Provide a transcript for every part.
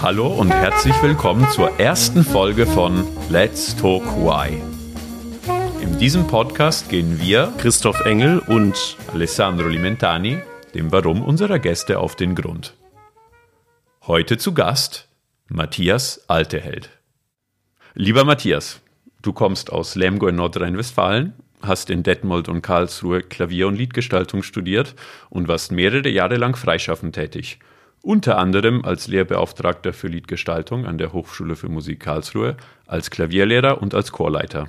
Hallo und herzlich willkommen zur ersten Folge von Let's Talk Why. In diesem Podcast gehen wir, Christoph Engel und Alessandro Limentani, dem Warum unserer Gäste auf den Grund. Heute zu Gast Matthias Alteheld. Lieber Matthias, du kommst aus Lemgo in Nordrhein-Westfalen, hast in Detmold und Karlsruhe Klavier- und Liedgestaltung studiert und warst mehrere Jahre lang freischaffend tätig. Unter anderem als Lehrbeauftragter für Liedgestaltung an der Hochschule für Musik Karlsruhe, als Klavierlehrer und als Chorleiter.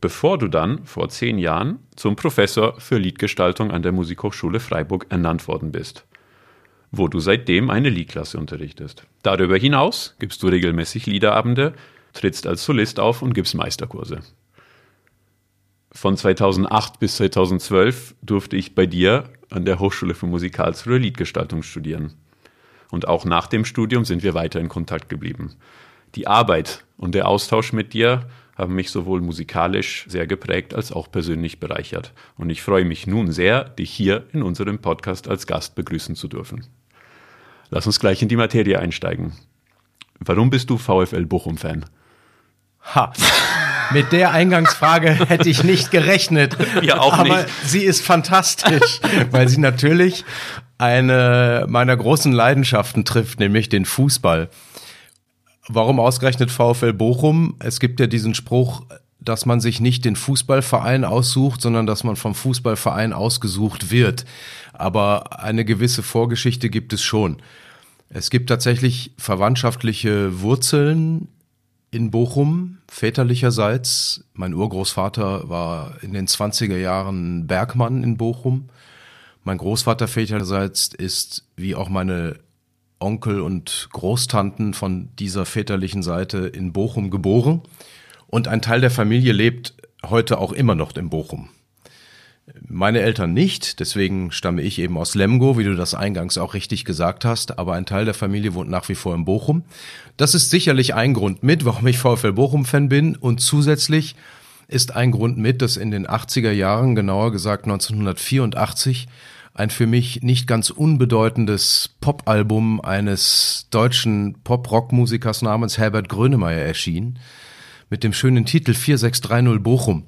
Bevor du dann vor zehn Jahren zum Professor für Liedgestaltung an der Musikhochschule Freiburg ernannt worden bist, wo du seitdem eine Liedklasse unterrichtest. Darüber hinaus gibst du regelmäßig Liederabende, trittst als Solist auf und gibst Meisterkurse. Von 2008 bis 2012 durfte ich bei dir an der Hochschule für Musik Karlsruhe Liedgestaltung studieren. Und auch nach dem Studium sind wir weiter in Kontakt geblieben. Die Arbeit und der Austausch mit dir haben mich sowohl musikalisch sehr geprägt als auch persönlich bereichert. Und ich freue mich nun sehr, dich hier in unserem Podcast als Gast begrüßen zu dürfen. Lass uns gleich in die Materie einsteigen. Warum bist du VfL Bochum-Fan? Ha. Mit der Eingangsfrage hätte ich nicht gerechnet. Ja, auch aber nicht. sie ist fantastisch, weil sie natürlich eine meiner großen Leidenschaften trifft, nämlich den Fußball. Warum ausgerechnet VfL Bochum? Es gibt ja diesen Spruch, dass man sich nicht den Fußballverein aussucht, sondern dass man vom Fußballverein ausgesucht wird. Aber eine gewisse Vorgeschichte gibt es schon. Es gibt tatsächlich verwandtschaftliche Wurzeln in Bochum, väterlicherseits. Mein Urgroßvater war in den 20er Jahren Bergmann in Bochum. Mein Großvater väterlicherseits ist, wie auch meine Onkel und Großtanten von dieser väterlichen Seite in Bochum geboren. Und ein Teil der Familie lebt heute auch immer noch in Bochum. Meine Eltern nicht, deswegen stamme ich eben aus Lemgo, wie du das eingangs auch richtig gesagt hast, aber ein Teil der Familie wohnt nach wie vor in Bochum. Das ist sicherlich ein Grund mit, warum ich VfL Bochum-Fan bin und zusätzlich ist ein Grund mit, dass in den 80er Jahren, genauer gesagt 1984, ein für mich nicht ganz unbedeutendes Popalbum eines deutschen Pop-Rock-Musikers namens Herbert Grönemeyer erschien, mit dem schönen Titel 4630 Bochum.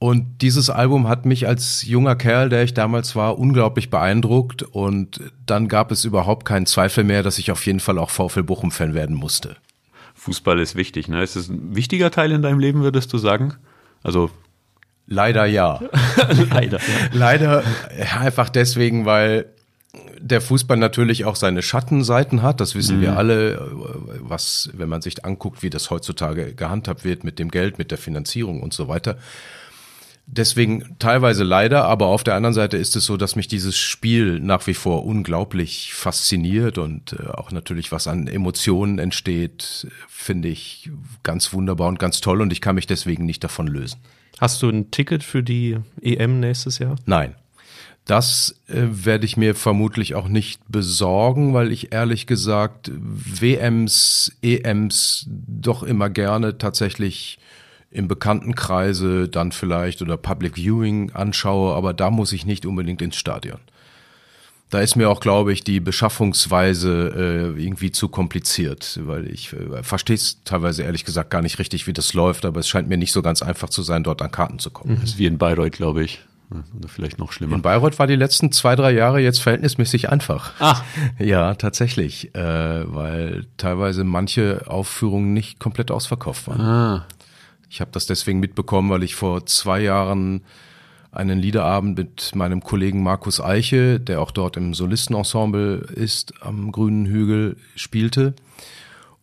Und dieses Album hat mich als junger Kerl, der ich damals war, unglaublich beeindruckt. Und dann gab es überhaupt keinen Zweifel mehr, dass ich auf jeden Fall auch VfL Bochum-Fan werden musste. Fußball ist wichtig, ne? Ist es ein wichtiger Teil in deinem Leben, würdest du sagen? Also Leider ja. leider. Leider einfach deswegen, weil der Fußball natürlich auch seine Schattenseiten hat. Das wissen mhm. wir alle, was, wenn man sich anguckt, wie das heutzutage gehandhabt wird mit dem Geld, mit der Finanzierung und so weiter. Deswegen teilweise leider, aber auf der anderen Seite ist es so, dass mich dieses Spiel nach wie vor unglaublich fasziniert und äh, auch natürlich was an Emotionen entsteht, finde ich ganz wunderbar und ganz toll und ich kann mich deswegen nicht davon lösen. Hast du ein Ticket für die EM nächstes Jahr? Nein. Das äh, werde ich mir vermutlich auch nicht besorgen, weil ich ehrlich gesagt WMs, EMs doch immer gerne tatsächlich im Bekanntenkreise dann vielleicht oder Public Viewing anschaue, aber da muss ich nicht unbedingt ins Stadion. Da ist mir auch, glaube ich, die Beschaffungsweise äh, irgendwie zu kompliziert, weil ich äh, verstehe es teilweise ehrlich gesagt gar nicht richtig, wie das läuft, aber es scheint mir nicht so ganz einfach zu sein, dort an Karten zu kommen. Das ist wie in Bayreuth, glaube ich. Oder vielleicht noch schlimmer. In Bayreuth war die letzten zwei, drei Jahre jetzt verhältnismäßig einfach. Ach. Ja, tatsächlich, äh, weil teilweise manche Aufführungen nicht komplett ausverkauft waren. Ah. Ich habe das deswegen mitbekommen, weil ich vor zwei Jahren einen Liederabend mit meinem Kollegen Markus Eiche, der auch dort im Solistenensemble ist, am Grünen Hügel spielte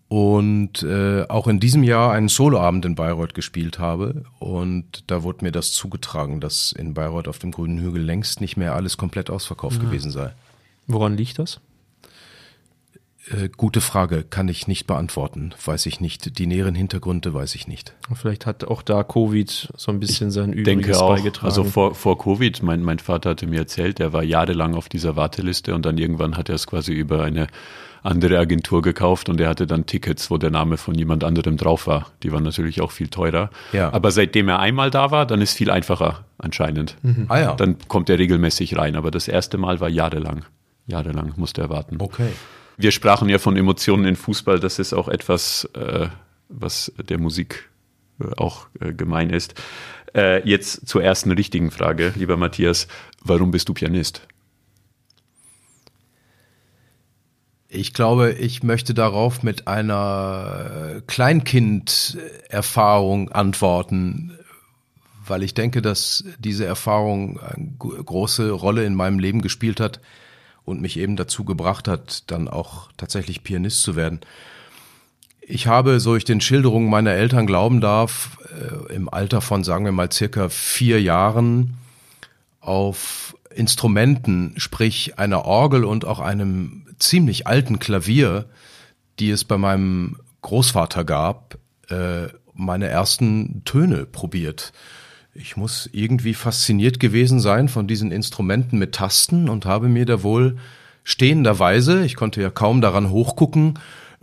und äh, auch in diesem Jahr einen Soloabend in Bayreuth gespielt habe und da wurde mir das zugetragen, dass in Bayreuth auf dem Grünen Hügel längst nicht mehr alles komplett ausverkauft Ja. gewesen sei. Woran liegt das? Äh, gute Frage, kann ich nicht beantworten, weiß ich nicht. Die näheren Hintergründe weiß ich nicht. Vielleicht hat auch da Covid so ein bisschen sein Ich denke Übriges auch, beigetragen. also vor, vor Covid, mein, mein Vater hatte mir erzählt, der war jahrelang auf dieser Warteliste und dann irgendwann hat er es quasi über eine andere Agentur gekauft und er hatte dann Tickets, wo der Name von jemand anderem drauf war. Die waren natürlich auch viel teurer. Ja. Aber seitdem er einmal da war, dann ist viel einfacher anscheinend. Ah ja, Dann kommt er regelmäßig rein. Aber das erste Mal war jahrelang. Jahrelang musste er warten. okay. Wir sprachen ja von Emotionen in Fußball. Das ist auch etwas, äh, was der Musik äh, auch äh, gemein ist. Äh, jetzt zur ersten richtigen Frage, lieber Matthias. Warum bist du Pianist? Ich glaube, ich möchte darauf mit einer Kleinkinderfahrung antworten, weil ich denke, dass diese Erfahrung eine gro- große Rolle in meinem Leben gespielt hat und mich eben dazu gebracht hat, dann auch tatsächlich Pianist zu werden. Ich habe, so ich den Schilderungen meiner Eltern glauben darf, äh, im Alter von, sagen wir mal, circa vier Jahren auf Instrumenten, sprich einer Orgel und auch einem ziemlich alten Klavier, die es bei meinem Großvater gab, äh, meine ersten Töne probiert. Ich muss irgendwie fasziniert gewesen sein von diesen Instrumenten mit Tasten und habe mir da wohl stehenderweise, ich konnte ja kaum daran hochgucken,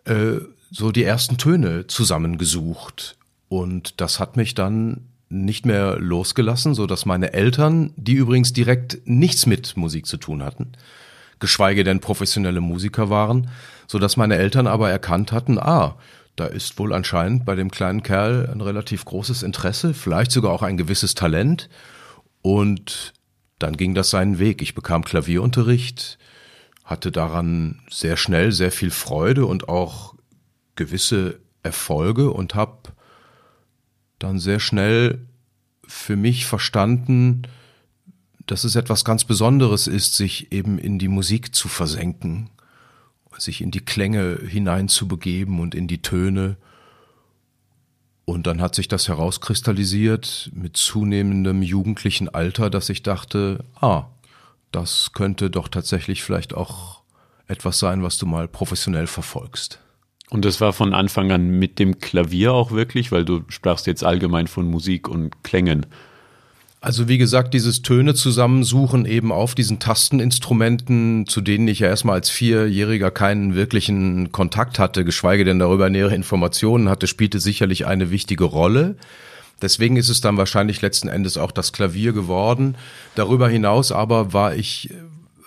äh, so die ersten Töne zusammengesucht. Und das hat mich dann nicht mehr losgelassen, so dass meine Eltern, die übrigens direkt nichts mit Musik zu tun hatten, geschweige denn professionelle Musiker waren, so dass meine Eltern aber erkannt hatten, ah, da ist wohl anscheinend bei dem kleinen Kerl ein relativ großes Interesse, vielleicht sogar auch ein gewisses Talent. Und dann ging das seinen Weg. Ich bekam Klavierunterricht, hatte daran sehr schnell sehr viel Freude und auch gewisse Erfolge und habe dann sehr schnell für mich verstanden, dass es etwas ganz Besonderes ist, sich eben in die Musik zu versenken, sich in die Klänge hineinzubegeben und in die Töne. Und dann hat sich das herauskristallisiert mit zunehmendem jugendlichen Alter, dass ich dachte, ah, das könnte doch tatsächlich vielleicht auch etwas sein, was du mal professionell verfolgst. Und das war von Anfang an mit dem Klavier auch wirklich, weil du sprachst jetzt allgemein von Musik und Klängen. Also wie gesagt, dieses Töne zusammensuchen eben auf diesen Tasteninstrumenten, zu denen ich ja erstmal als Vierjähriger keinen wirklichen Kontakt hatte, geschweige denn darüber nähere Informationen hatte, spielte sicherlich eine wichtige Rolle. Deswegen ist es dann wahrscheinlich letzten Endes auch das Klavier geworden. Darüber hinaus aber war ich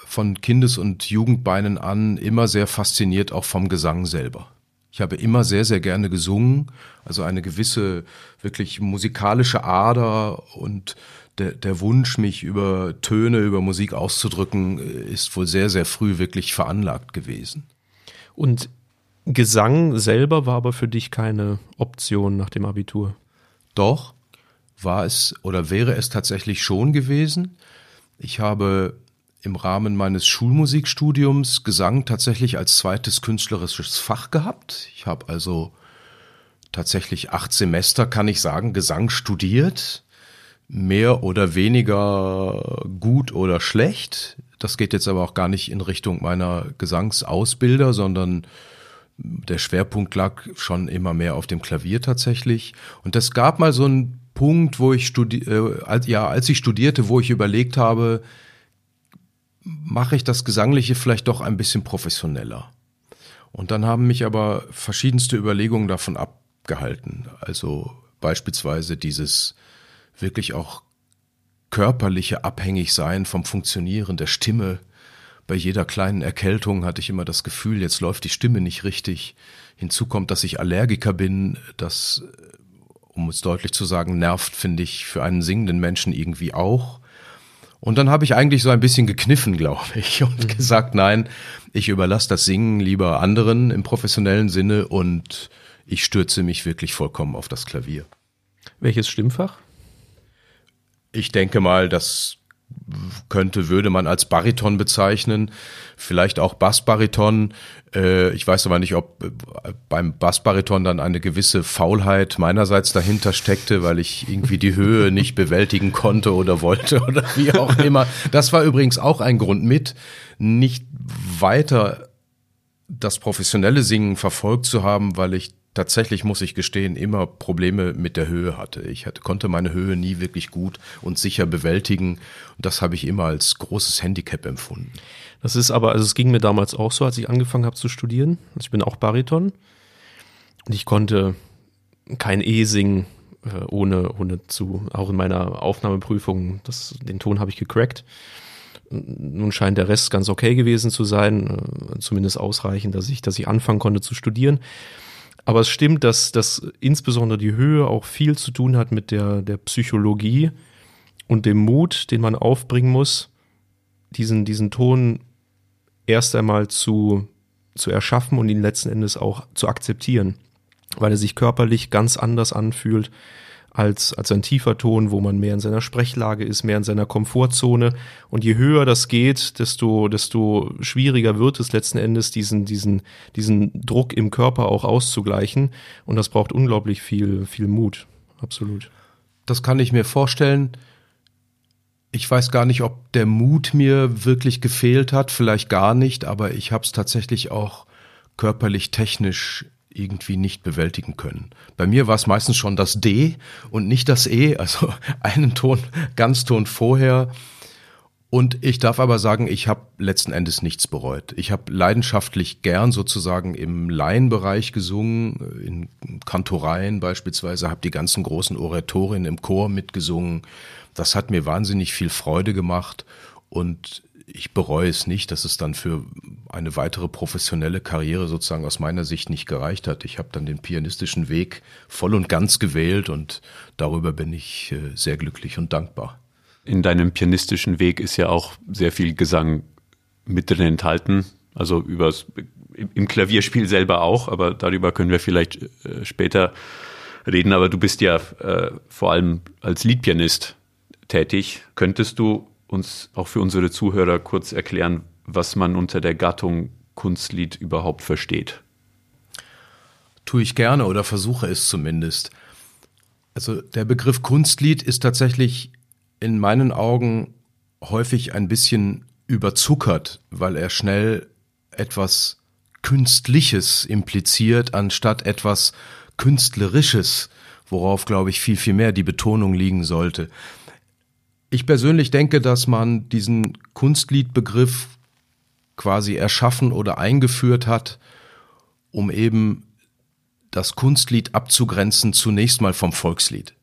von Kindes- und Jugendbeinen an immer sehr fasziniert auch vom Gesang selber. Ich habe immer sehr, sehr gerne gesungen, also eine gewisse wirklich musikalische Ader und der, der Wunsch, mich über Töne, über Musik auszudrücken, ist wohl sehr, sehr früh wirklich veranlagt gewesen. Und Gesang selber war aber für dich keine Option nach dem Abitur. Doch, war es oder wäre es tatsächlich schon gewesen. Ich habe im Rahmen meines Schulmusikstudiums Gesang tatsächlich als zweites künstlerisches Fach gehabt. Ich habe also tatsächlich acht Semester, kann ich sagen, Gesang studiert. Mehr oder weniger gut oder schlecht. Das geht jetzt aber auch gar nicht in Richtung meiner Gesangsausbilder, sondern der Schwerpunkt lag schon immer mehr auf dem Klavier tatsächlich. Und es gab mal so einen Punkt, wo ich studi äh, ja, als ich studierte, wo ich überlegt habe, mache ich das Gesangliche vielleicht doch ein bisschen professioneller. Und dann haben mich aber verschiedenste Überlegungen davon abgehalten. Also beispielsweise dieses wirklich auch körperliche Abhängigsein vom Funktionieren der Stimme. Bei jeder kleinen Erkältung hatte ich immer das Gefühl, jetzt läuft die Stimme nicht richtig. Hinzu kommt, dass ich Allergiker bin. Das, um es deutlich zu sagen, nervt, finde ich, für einen singenden Menschen irgendwie auch. Und dann habe ich eigentlich so ein bisschen gekniffen, glaube ich, und gesagt, nein, ich überlasse das Singen lieber anderen im professionellen Sinne und ich stürze mich wirklich vollkommen auf das Klavier. Welches Stimmfach? Ich denke mal, das könnte, würde man als Bariton bezeichnen, vielleicht auch Bassbariton. Äh, ich weiß aber nicht, ob äh, beim Bassbariton dann eine gewisse Faulheit meinerseits dahinter steckte, weil ich irgendwie die Höhe nicht bewältigen konnte oder wollte oder wie auch immer. Das war übrigens auch ein Grund mit, nicht weiter das professionelle Singen verfolgt zu haben, weil ich tatsächlich, muss ich gestehen, immer Probleme mit der Höhe hatte. Ich hatte, konnte meine Höhe nie wirklich gut und sicher bewältigen. Und das habe ich immer als großes Handicap empfunden. Das ist aber, also es ging mir damals auch so, als ich angefangen habe zu studieren. Also ich bin auch Bariton. Und ich konnte kein E singen, äh, ohne, ohne zu, auch in meiner Aufnahmeprüfung, das, den Ton habe ich gecrackt. Nun scheint der Rest ganz okay gewesen zu sein, äh, zumindest ausreichend, dass ich, dass ich anfangen konnte zu studieren. Aber es stimmt, dass, dass insbesondere die Höhe auch viel zu tun hat mit der, der Psychologie und dem Mut, den man aufbringen muss, diesen, diesen Ton erst einmal zu, zu erschaffen und ihn letzten Endes auch zu akzeptieren, weil er sich körperlich ganz anders anfühlt als, als ein tiefer Ton, wo man mehr in seiner Sprechlage ist, mehr in seiner Komfortzone. Und je höher das geht, desto, desto schwieriger wird es letzten Endes, diesen, diesen, diesen Druck im Körper auch auszugleichen. Und das braucht unglaublich viel, viel Mut. Absolut. Das kann ich mir vorstellen. Ich weiß gar nicht, ob der Mut mir wirklich gefehlt hat, vielleicht gar nicht, aber ich habe es tatsächlich auch körperlich technisch irgendwie nicht bewältigen können. Bei mir war es meistens schon das D und nicht das E, also einen Ton, Ganzton vorher. Und ich darf aber sagen, ich habe letzten Endes nichts bereut. Ich habe leidenschaftlich gern sozusagen im Laienbereich gesungen, in Kantoreien beispielsweise, habe die ganzen großen Oratorien im Chor mitgesungen. Das hat mir wahnsinnig viel Freude gemacht und ich bereue es nicht, dass es dann für eine weitere professionelle Karriere sozusagen aus meiner Sicht nicht gereicht hat. Ich habe dann den pianistischen Weg voll und ganz gewählt und darüber bin ich äh, sehr glücklich und dankbar. In deinem pianistischen Weg ist ja auch sehr viel Gesang mit drin enthalten, also übers, im Klavierspiel selber auch, aber darüber können wir vielleicht äh, später reden. Aber du bist ja äh, vor allem als Liedpianist tätig. Könntest du uns auch für unsere Zuhörer kurz erklären, was man unter der Gattung Kunstlied überhaupt versteht? Tue ich gerne oder versuche es zumindest. Also der Begriff Kunstlied ist tatsächlich in meinen Augen häufig ein bisschen überzuckert, weil er schnell etwas Künstliches impliziert, anstatt etwas Künstlerisches, worauf, glaube ich, viel, viel mehr die Betonung liegen sollte. Ich persönlich denke, dass man diesen Kunstliedbegriff quasi erschaffen oder eingeführt hat, um eben das Kunstlied abzugrenzen zunächst mal vom Volkslied.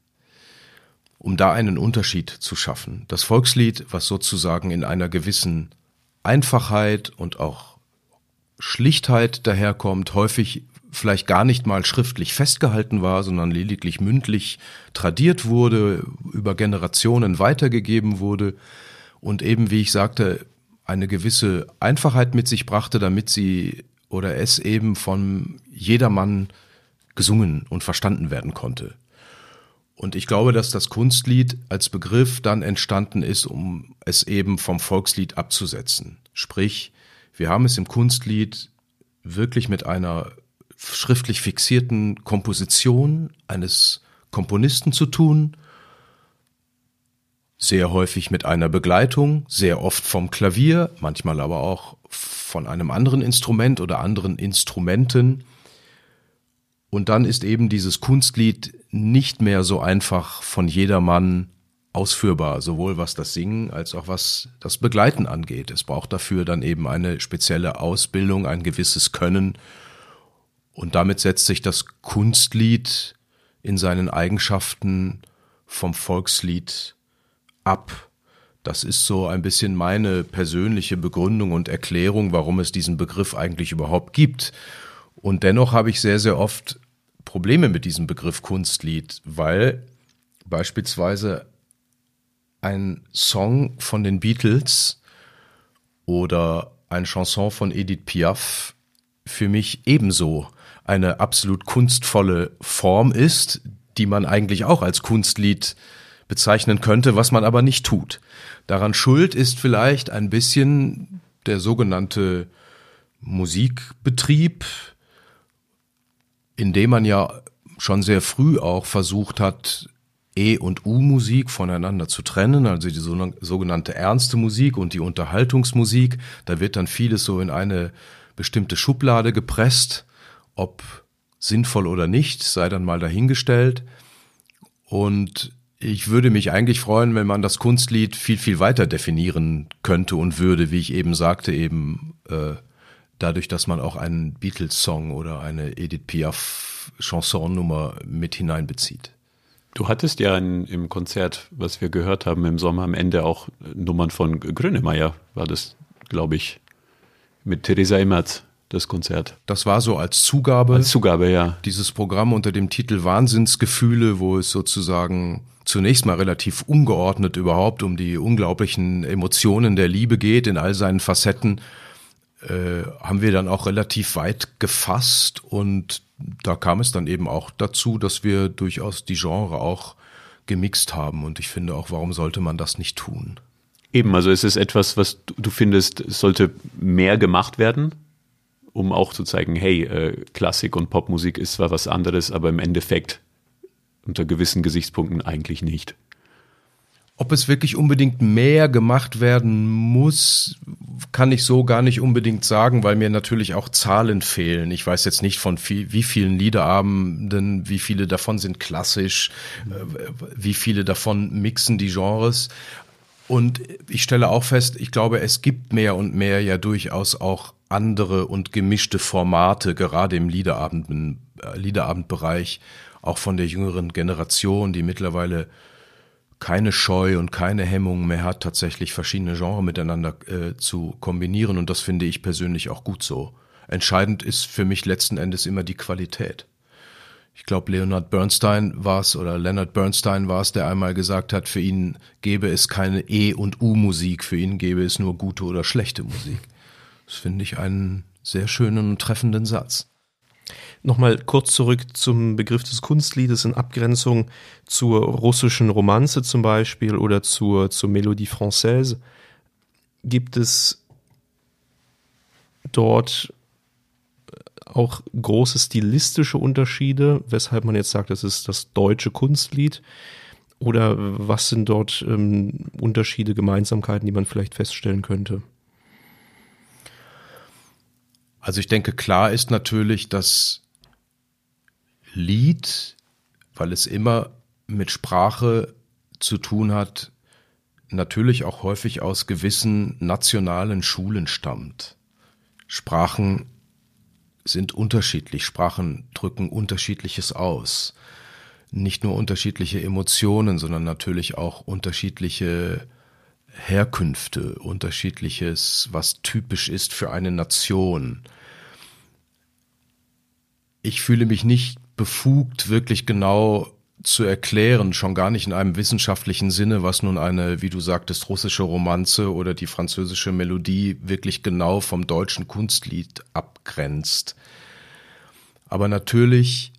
Um da einen Unterschied zu schaffen. Das Volkslied, was sozusagen in einer gewissen Einfachheit und auch Schlichtheit daherkommt, häufig vielleicht gar nicht mal schriftlich festgehalten war, sondern lediglich mündlich tradiert wurde, über Generationen weitergegeben wurde und eben, wie ich sagte, eine gewisse Einfachheit mit sich brachte, damit sie oder es eben von jedermann gesungen und verstanden werden konnte. Und ich glaube, dass das Kunstlied als Begriff dann entstanden ist, um es eben vom Volkslied abzusetzen. Sprich, wir haben es im Kunstlied wirklich mit einer schriftlich fixierten Komposition eines Komponisten zu tun, sehr häufig mit einer Begleitung, sehr oft vom Klavier, manchmal aber auch von einem anderen Instrument oder anderen Instrumenten. Und dann ist eben dieses Kunstlied nicht mehr so einfach von jedermann ausführbar, sowohl was das Singen als auch was das Begleiten angeht. Es braucht dafür dann eben eine spezielle Ausbildung, ein gewisses Können und damit setzt sich das Kunstlied in seinen Eigenschaften vom Volkslied ab. Das ist so ein bisschen meine persönliche Begründung und Erklärung, warum es diesen Begriff eigentlich überhaupt gibt. Und dennoch habe ich sehr, sehr oft Probleme mit diesem Begriff Kunstlied, weil beispielsweise ein Song von den Beatles oder ein Chanson von Edith Piaf für mich ebenso eine absolut kunstvolle Form ist, die man eigentlich auch als Kunstlied bezeichnen könnte, was man aber nicht tut. Daran schuld ist vielleicht ein bisschen der sogenannte Musikbetrieb, in dem man ja schon sehr früh auch versucht hat, E- und U-Musik voneinander zu trennen, also die sogenannte ernste Musik und die Unterhaltungsmusik. Da wird dann vieles so in eine bestimmte Schublade gepresst, ob sinnvoll oder nicht, sei dann mal dahingestellt. Und ich würde mich eigentlich freuen, wenn man das Kunstlied viel, viel weiter definieren könnte und würde, wie ich eben sagte, eben äh, dadurch, dass man auch einen Beatles-Song oder eine Edith Piaf-Chansonnummer mit hineinbezieht. Du hattest ja in, im Konzert, was wir gehört haben im Sommer am Ende auch Nummern von Grönemeyer, war das, glaube ich, mit Theresa Immerz, das Konzert. Das war so als Zugabe. Als Zugabe, ja. Dieses Programm unter dem Titel Wahnsinnsgefühle, wo es sozusagen zunächst mal relativ ungeordnet überhaupt um die unglaublichen Emotionen der Liebe geht in all seinen Facetten, äh, haben wir dann auch relativ weit gefasst und da kam es dann eben auch dazu, dass wir durchaus die Genre auch gemixt haben. Und ich finde auch, warum sollte man das nicht tun? Eben, also es ist etwas, was du findest, sollte mehr gemacht werden, um auch zu zeigen, hey, äh, Klassik und Popmusik ist zwar was anderes, aber im Endeffekt unter gewissen Gesichtspunkten eigentlich nicht. Ob es wirklich unbedingt mehr gemacht werden muss, kann ich so gar nicht unbedingt sagen, weil mir natürlich auch Zahlen fehlen. Ich weiß jetzt nicht von viel, wie vielen Liederabenden, wie viele davon sind klassisch, äh, wie viele davon mixen die Genres. Und ich stelle auch fest, ich glaube, es gibt mehr und mehr ja durchaus auch andere und gemischte Formate, gerade im Liederabend, äh, Liederabendbereich, auch von der jüngeren Generation, die mittlerweile keine Scheu und keine Hemmung mehr hat, tatsächlich verschiedene Genres miteinander äh, zu kombinieren. Und das finde ich persönlich auch gut so. Entscheidend ist für mich letzten Endes immer die Qualität. Ich glaube, Leonard Bernstein war es oder Leonard Bernstein war es, der einmal gesagt hat, für ihn gäbe es keine E- und U-Musik, für ihn gäbe es nur gute oder schlechte Musik. Das finde ich einen sehr schönen und treffenden Satz. Nochmal kurz zurück zum Begriff des Kunstliedes in Abgrenzung zur russischen Romanze zum Beispiel oder zur, zur Melodie Française. Gibt es dort auch große stilistische Unterschiede, weshalb man jetzt sagt, das ist das deutsche Kunstlied? Oder was sind dort ähm, Unterschiede, Gemeinsamkeiten, die man vielleicht feststellen könnte? Also ich denke, klar ist natürlich, dass Lied, weil es immer mit Sprache zu tun hat, natürlich auch häufig aus gewissen nationalen Schulen stammt. Sprachen sind unterschiedlich, Sprachen drücken unterschiedliches aus. Nicht nur unterschiedliche Emotionen, sondern natürlich auch unterschiedliche Herkünfte, unterschiedliches, was typisch ist für eine Nation. Ich fühle mich nicht befugt, wirklich genau zu erklären, schon gar nicht in einem wissenschaftlichen Sinne, was nun eine, wie du sagtest, russische Romanze oder die französische Melodie wirklich genau vom deutschen Kunstlied abgrenzt. Aber natürlich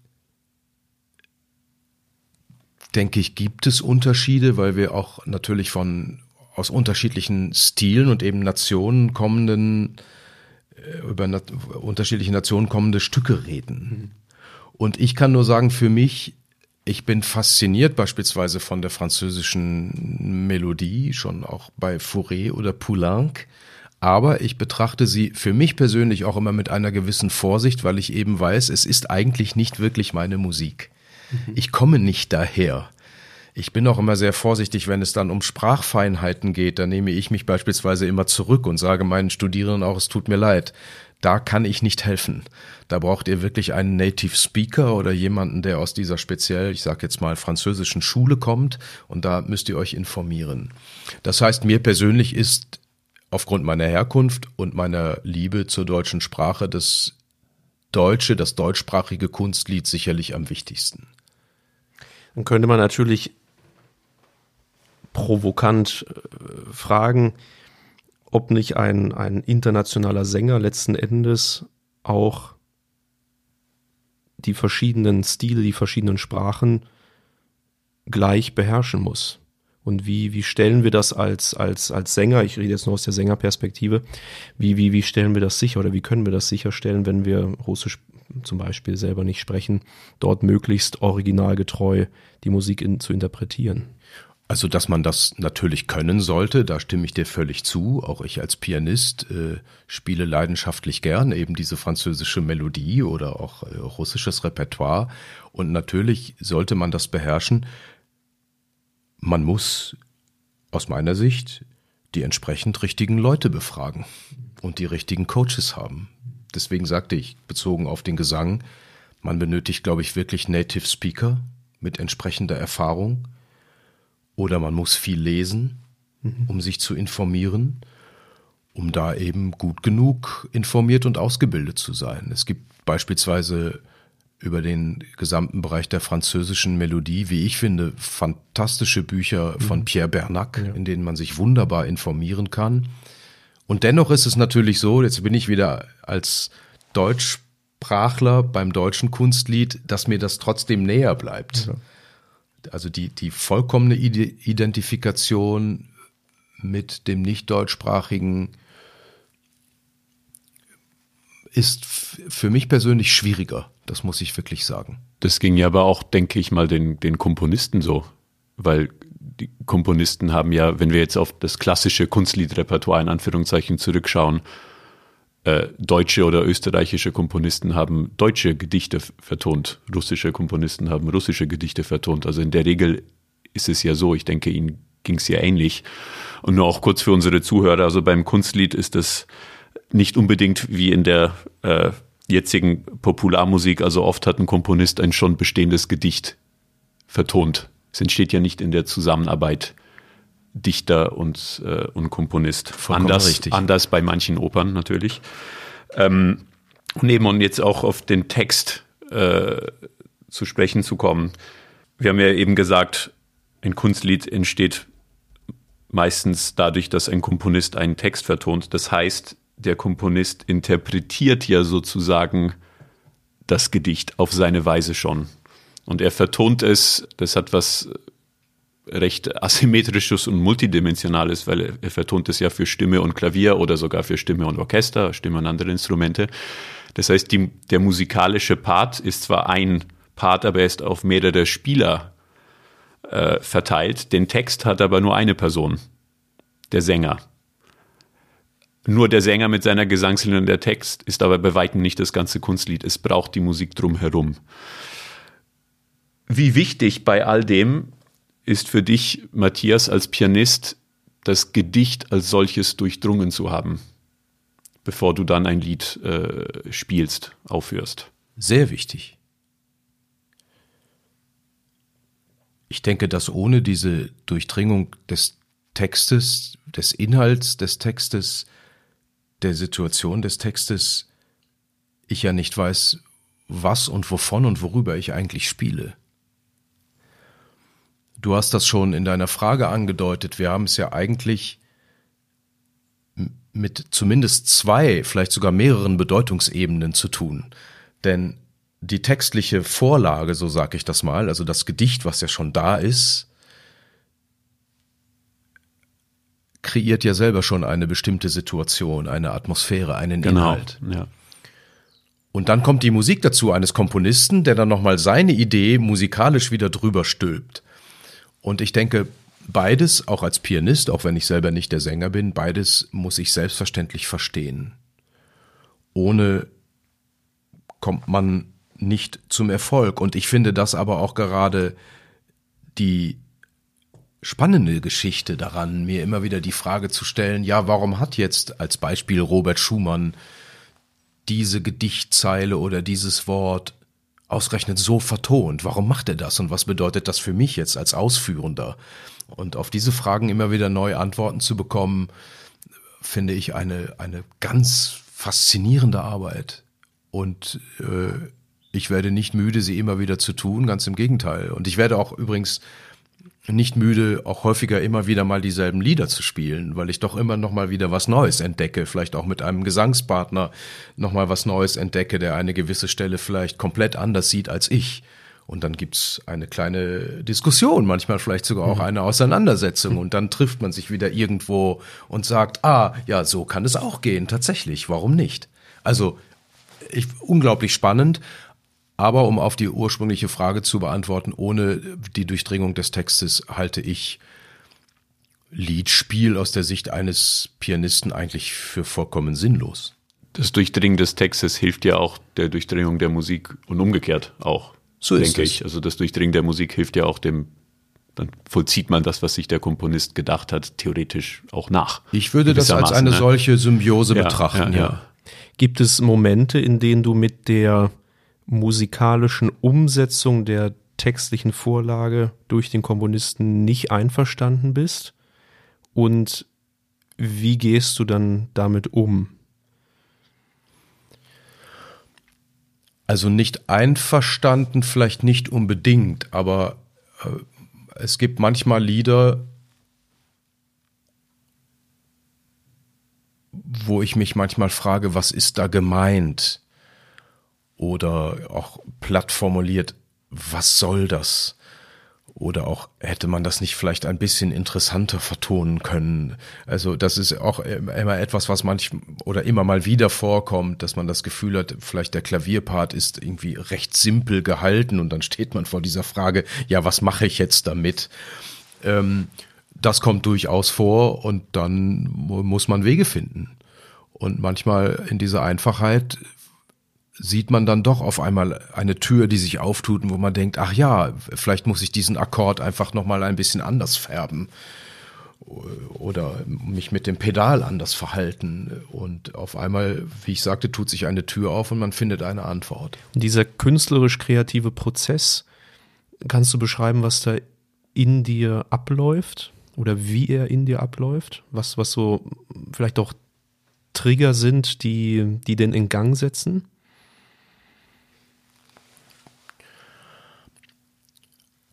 denke ich, gibt es Unterschiede, weil wir auch natürlich von aus unterschiedlichen Stilen und eben Nationen kommenden über na unterschiedliche Nationen kommende Stücke reden. Und ich kann nur sagen, für mich, ich bin fasziniert beispielsweise von der französischen Melodie, schon auch bei Fauré oder Poulenc. Aber ich betrachte sie für mich persönlich auch immer mit einer gewissen Vorsicht, weil ich eben weiß, es ist eigentlich nicht wirklich meine Musik. Ich komme nicht daher. Ich bin auch immer sehr vorsichtig, wenn es dann um Sprachfeinheiten geht. Da nehme ich mich beispielsweise immer zurück und sage meinen Studierenden auch, es tut mir leid da kann ich nicht helfen. Da braucht ihr wirklich einen Native Speaker oder jemanden, der aus dieser speziell, ich sage jetzt mal, französischen Schule kommt und da müsst ihr euch informieren. Das heißt, mir persönlich ist aufgrund meiner Herkunft und meiner Liebe zur deutschen Sprache das deutsche, das deutschsprachige Kunstlied sicherlich am wichtigsten. Dann könnte man natürlich provokant äh, fragen, ob nicht ein, ein internationaler Sänger letzten Endes auch die verschiedenen Stile, die verschiedenen Sprachen gleich beherrschen muss. Und wie, wie stellen wir das als, als, als Sänger, ich rede jetzt nur aus der Sängerperspektive, wie, wie, wie stellen wir das sicher oder wie können wir das sicherstellen, wenn wir Russisch zum Beispiel selber nicht sprechen, dort möglichst originalgetreu die Musik in, zu interpretieren? Also, dass man das natürlich können sollte, da stimme ich dir völlig zu. Auch ich als Pianist äh, spiele leidenschaftlich gern eben diese französische Melodie oder auch äh, russisches Repertoire. Und natürlich sollte man das beherrschen. Man muss aus meiner Sicht die entsprechend richtigen Leute befragen und die richtigen Coaches haben. Deswegen sagte ich, bezogen auf den Gesang, man benötigt, glaube ich, wirklich Native Speaker mit entsprechender Erfahrung oder man muss viel lesen, mhm. um sich zu informieren, um da eben gut genug informiert und ausgebildet zu sein. Es gibt beispielsweise über den gesamten Bereich der französischen Melodie, wie ich finde, fantastische Bücher von mhm. Pierre Bernac, ja. in denen man sich wunderbar informieren kann. Und dennoch ist es natürlich so, jetzt bin ich wieder als Deutschsprachler beim deutschen Kunstlied, dass mir das trotzdem näher bleibt. Ja. Also die, die vollkommene Identifikation mit dem nicht deutschsprachigen ist für mich persönlich schwieriger. Das muss ich wirklich sagen. Das ging ja aber auch, denke ich mal, den, den Komponisten so. Weil die Komponisten haben ja, wenn wir jetzt auf das klassische Kunstliedrepertoire in Anführungszeichen zurückschauen, äh, deutsche oder österreichische Komponisten haben deutsche Gedichte vertont, russische Komponisten haben russische Gedichte vertont. Also in der Regel ist es ja so, ich denke, ihnen ging es ja ähnlich. Und nur auch kurz für unsere Zuhörer, also beim Kunstlied ist es nicht unbedingt wie in der äh, jetzigen Popularmusik, also oft hat ein Komponist ein schon bestehendes Gedicht vertont. Es entsteht ja nicht in der Zusammenarbeit Dichter und, äh, und Komponist. Vollkommen anders, richtig. anders bei manchen Opern natürlich. Ähm, und eben jetzt auch auf den Text äh, zu sprechen zu kommen. Wir haben ja eben gesagt, ein Kunstlied entsteht meistens dadurch, dass ein Komponist einen Text vertont. Das heißt, der Komponist interpretiert ja sozusagen das Gedicht auf seine Weise schon. Und er vertont es, das hat was recht asymmetrisches und multidimensionales, weil er, er vertont es ja für Stimme und Klavier oder sogar für Stimme und Orchester, Stimme und andere Instrumente. Das heißt, die, der musikalische Part ist zwar ein Part, aber er ist auf mehrere Spieler äh, verteilt. Den Text hat aber nur eine Person, der Sänger. Nur der Sänger mit seiner Gesangslinie und der Text ist aber bei weitem nicht das ganze Kunstlied. Es braucht die Musik drumherum. Wie wichtig bei all dem ist für dich, Matthias, als Pianist, das Gedicht als solches durchdrungen zu haben, bevor du dann ein Lied äh, spielst, aufhörst? Sehr wichtig. Ich denke, dass ohne diese Durchdringung des Textes, des Inhalts des Textes, der Situation des Textes ich ja nicht weiß, was und wovon und worüber ich eigentlich spiele. Du hast das schon in deiner Frage angedeutet. Wir haben es ja eigentlich mit zumindest zwei, vielleicht sogar mehreren Bedeutungsebenen zu tun. Denn die textliche Vorlage, so sage ich das mal, also das Gedicht, was ja schon da ist, kreiert ja selber schon eine bestimmte Situation, eine Atmosphäre, einen genau, Inhalt. Ja. Und dann kommt die Musik dazu eines Komponisten, der dann nochmal seine Idee musikalisch wieder drüber stülpt. Und ich denke, beides, auch als Pianist, auch wenn ich selber nicht der Sänger bin, beides muss ich selbstverständlich verstehen. Ohne kommt man nicht zum Erfolg. Und ich finde das aber auch gerade die spannende Geschichte daran, mir immer wieder die Frage zu stellen, ja, warum hat jetzt als Beispiel Robert Schumann diese Gedichtzeile oder dieses Wort ausgerechnet so vertont? Warum macht er das und was bedeutet das für mich jetzt als Ausführender? Und auf diese Fragen immer wieder neue Antworten zu bekommen, finde ich eine, eine ganz faszinierende Arbeit. Und äh, ich werde nicht müde, sie immer wieder zu tun, ganz im Gegenteil. Und ich werde auch übrigens nicht müde, auch häufiger immer wieder mal dieselben Lieder zu spielen, weil ich doch immer noch mal wieder was Neues entdecke, vielleicht auch mit einem Gesangspartner noch mal was Neues entdecke, der eine gewisse Stelle vielleicht komplett anders sieht als ich. Und dann gibt's eine kleine Diskussion, manchmal vielleicht sogar auch mhm. eine Auseinandersetzung. Und dann trifft man sich wieder irgendwo und sagt, ah, ja, so kann es auch gehen, tatsächlich, warum nicht? Also ich, unglaublich spannend, Aber um auf die ursprüngliche Frage zu beantworten, ohne die Durchdringung des Textes halte ich Liedspiel aus der Sicht eines Pianisten eigentlich für vollkommen sinnlos. Das Durchdringen des Textes hilft ja auch der Durchdringung der Musik und umgekehrt auch. So ist denke es. ich. Also das Durchdringen der Musik hilft ja auch dem, dann vollzieht man das, was sich der Komponist gedacht hat, theoretisch auch nach. Ich würde das als eine ne? solche Symbiose Ja, betrachten, ja, ja. ja. Gibt es Momente, in denen du mit der musikalischen Umsetzung der textlichen Vorlage durch den Komponisten nicht einverstanden bist? Und wie gehst du dann damit um? Also nicht einverstanden, vielleicht nicht unbedingt, aber äh, es gibt manchmal Lieder, wo ich mich manchmal frage, was ist da gemeint? Oder auch platt formuliert, was soll das? Oder auch hätte man das nicht vielleicht ein bisschen interessanter vertonen können? Also das ist auch immer etwas, was manch oder immer mal wieder vorkommt, dass man das Gefühl hat, vielleicht der Klavierpart ist irgendwie recht simpel gehalten und dann steht man vor dieser Frage, ja, was mache ich jetzt damit? Ähm, das kommt durchaus vor und dann mu- muss man Wege finden. Und manchmal in dieser Einfachheit sieht man dann doch auf einmal eine Tür, die sich auftut, und wo man denkt, ach ja, vielleicht muss ich diesen Akkord einfach noch mal ein bisschen anders färben oder mich mit dem Pedal anders verhalten und auf einmal, wie ich sagte, tut sich eine Tür auf und man findet eine Antwort. Dieser künstlerisch-kreative Prozess, kannst du beschreiben, was da in dir abläuft oder wie er in dir abläuft? Was, was so vielleicht auch Trigger sind, die, die den in Gang setzen?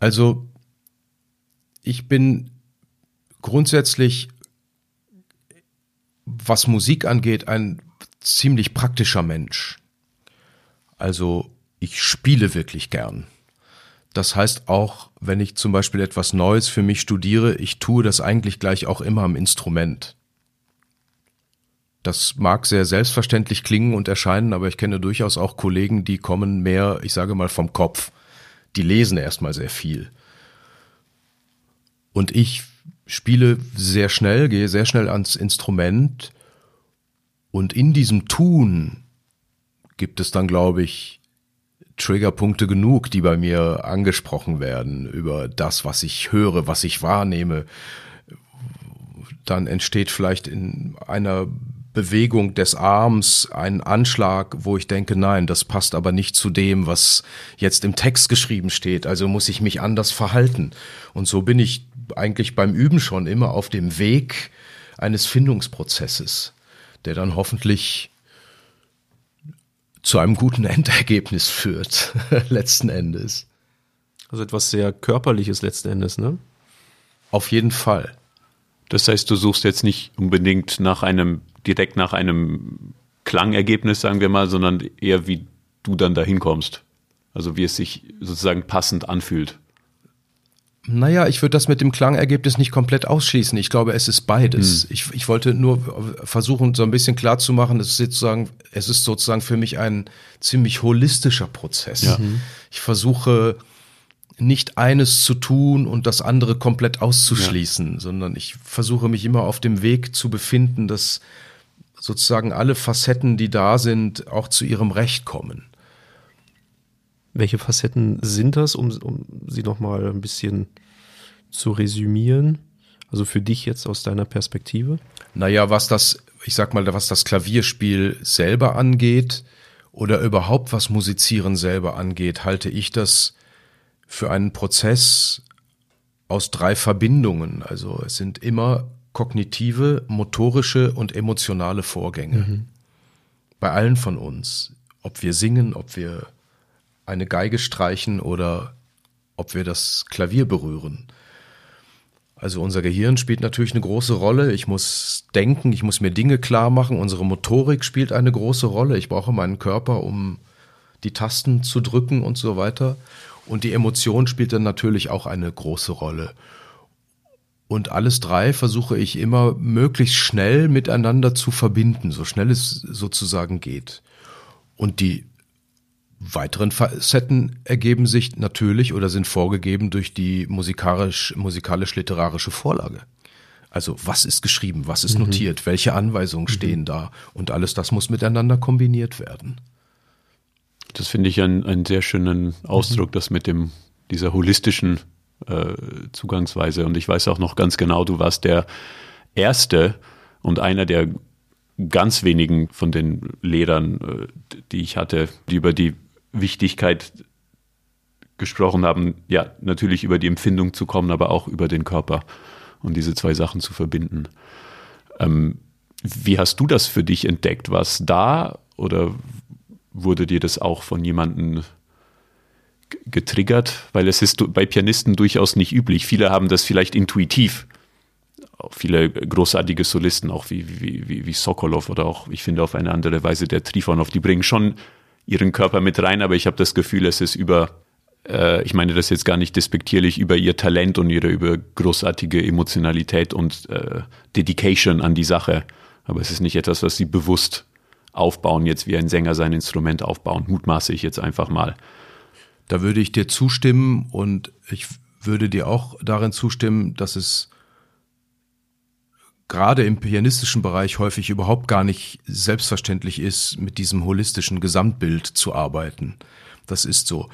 Also ich bin grundsätzlich, was Musik angeht, ein ziemlich praktischer Mensch. Also ich spiele wirklich gern. Das heißt auch, wenn ich zum Beispiel etwas Neues für mich studiere, ich tue das eigentlich gleich auch immer am Instrument. Das mag sehr selbstverständlich klingen und erscheinen, aber ich kenne durchaus auch Kollegen, die kommen mehr, ich sage mal, vom Kopf. Die lesen erstmal sehr viel. Und ich spiele sehr schnell, gehe sehr schnell ans Instrument und in diesem Tun gibt es dann, glaube ich, Triggerpunkte genug, die bei mir angesprochen werden über das, was ich höre, was ich wahrnehme. Dann entsteht vielleicht in einer Bewegung des Arms ein Anschlag, wo ich denke, nein, das passt aber nicht zu dem, was jetzt im Text geschrieben steht. Also muss ich mich anders verhalten. Und so bin ich eigentlich beim Üben schon immer auf dem Weg eines Findungsprozesses, der dann hoffentlich zu einem guten Endergebnis führt, letzten Endes. Also etwas sehr Körperliches letzten Endes, ne? Auf jeden Fall. Das heißt, du suchst jetzt nicht unbedingt nach einem, direkt nach einem Klangergebnis, sagen wir mal, sondern eher wie du dann dahin kommst. Also wie es sich sozusagen passend anfühlt. Naja, ich würde das mit dem Klangergebnis nicht komplett ausschließen. Ich glaube, es ist beides. Ich, ich wollte nur versuchen, so ein bisschen klar zu machen, es ist sozusagen, es ist sozusagen für mich ein ziemlich holistischer Prozess. Ja. Ich versuche nicht eines zu tun und das andere komplett auszuschließen, sondern ich versuche mich immer auf dem Weg zu befinden, dass sozusagen alle Facetten, die da sind, auch zu ihrem Recht kommen. Welche Facetten sind das, um, um sie nochmal ein bisschen zu resümieren? Also für dich jetzt aus deiner Perspektive? Naja, was das, ich sag mal, was das Klavierspiel selber angeht oder überhaupt was Musizieren selber angeht, halte ich das für einen Prozess aus drei Verbindungen. Also es sind immer kognitive, motorische und emotionale Vorgänge. Bei allen von uns. Ob wir singen, ob wir eine Geige streichen oder ob wir das Klavier berühren. Also unser Gehirn spielt natürlich eine große Rolle. Ich muss denken, ich muss mir Dinge klar machen. Unsere Motorik spielt eine große Rolle. Ich brauche meinen Körper, um die Tasten zu drücken und so weiter. Und die Emotion spielt dann natürlich auch eine große Rolle. Und alles drei versuche ich immer möglichst schnell miteinander zu verbinden, so schnell es sozusagen geht. Und die weiteren Facetten ergeben sich natürlich oder sind vorgegeben durch die musikalisch, musikalisch-literarische Vorlage. Also was ist geschrieben, was ist mhm. notiert, welche Anweisungen mhm. stehen da und alles das muss miteinander kombiniert werden. Das finde ich einen, einen sehr schönen Ausdruck, mhm. das mit dem dieser holistischen äh, Zugangsweise. Und ich weiß auch noch ganz genau, du warst der erste und einer der ganz wenigen von den Lehrern, äh, die ich hatte, die über die Wichtigkeit gesprochen haben, ja, natürlich über die Empfindung zu kommen, aber auch über den Körper und diese zwei Sachen zu verbinden. Ähm, wie hast du das für dich entdeckt? War es da oder wurde dir das auch von jemandem getriggert? Weil es ist bei Pianisten durchaus nicht üblich. Viele haben das vielleicht intuitiv. Auch viele großartige Solisten, auch wie, wie, wie, wie Sokolov oder auch, ich finde, auf eine andere Weise der Trifonov, die bringen schon ihren Körper mit rein, aber ich habe das Gefühl, es ist über, äh, ich meine das jetzt gar nicht despektierlich, über ihr Talent und ihre über großartige Emotionalität und äh, Dedication an die Sache. Aber es ist nicht etwas, was sie bewusst aufbauen, jetzt wie ein Sänger sein Instrument aufbauen, mutmaße ich jetzt einfach mal. Da würde ich dir zustimmen und ich würde dir auch darin zustimmen, dass es gerade im pianistischen Bereich häufig überhaupt gar nicht selbstverständlich ist, mit diesem holistischen Gesamtbild zu arbeiten. Das ist so.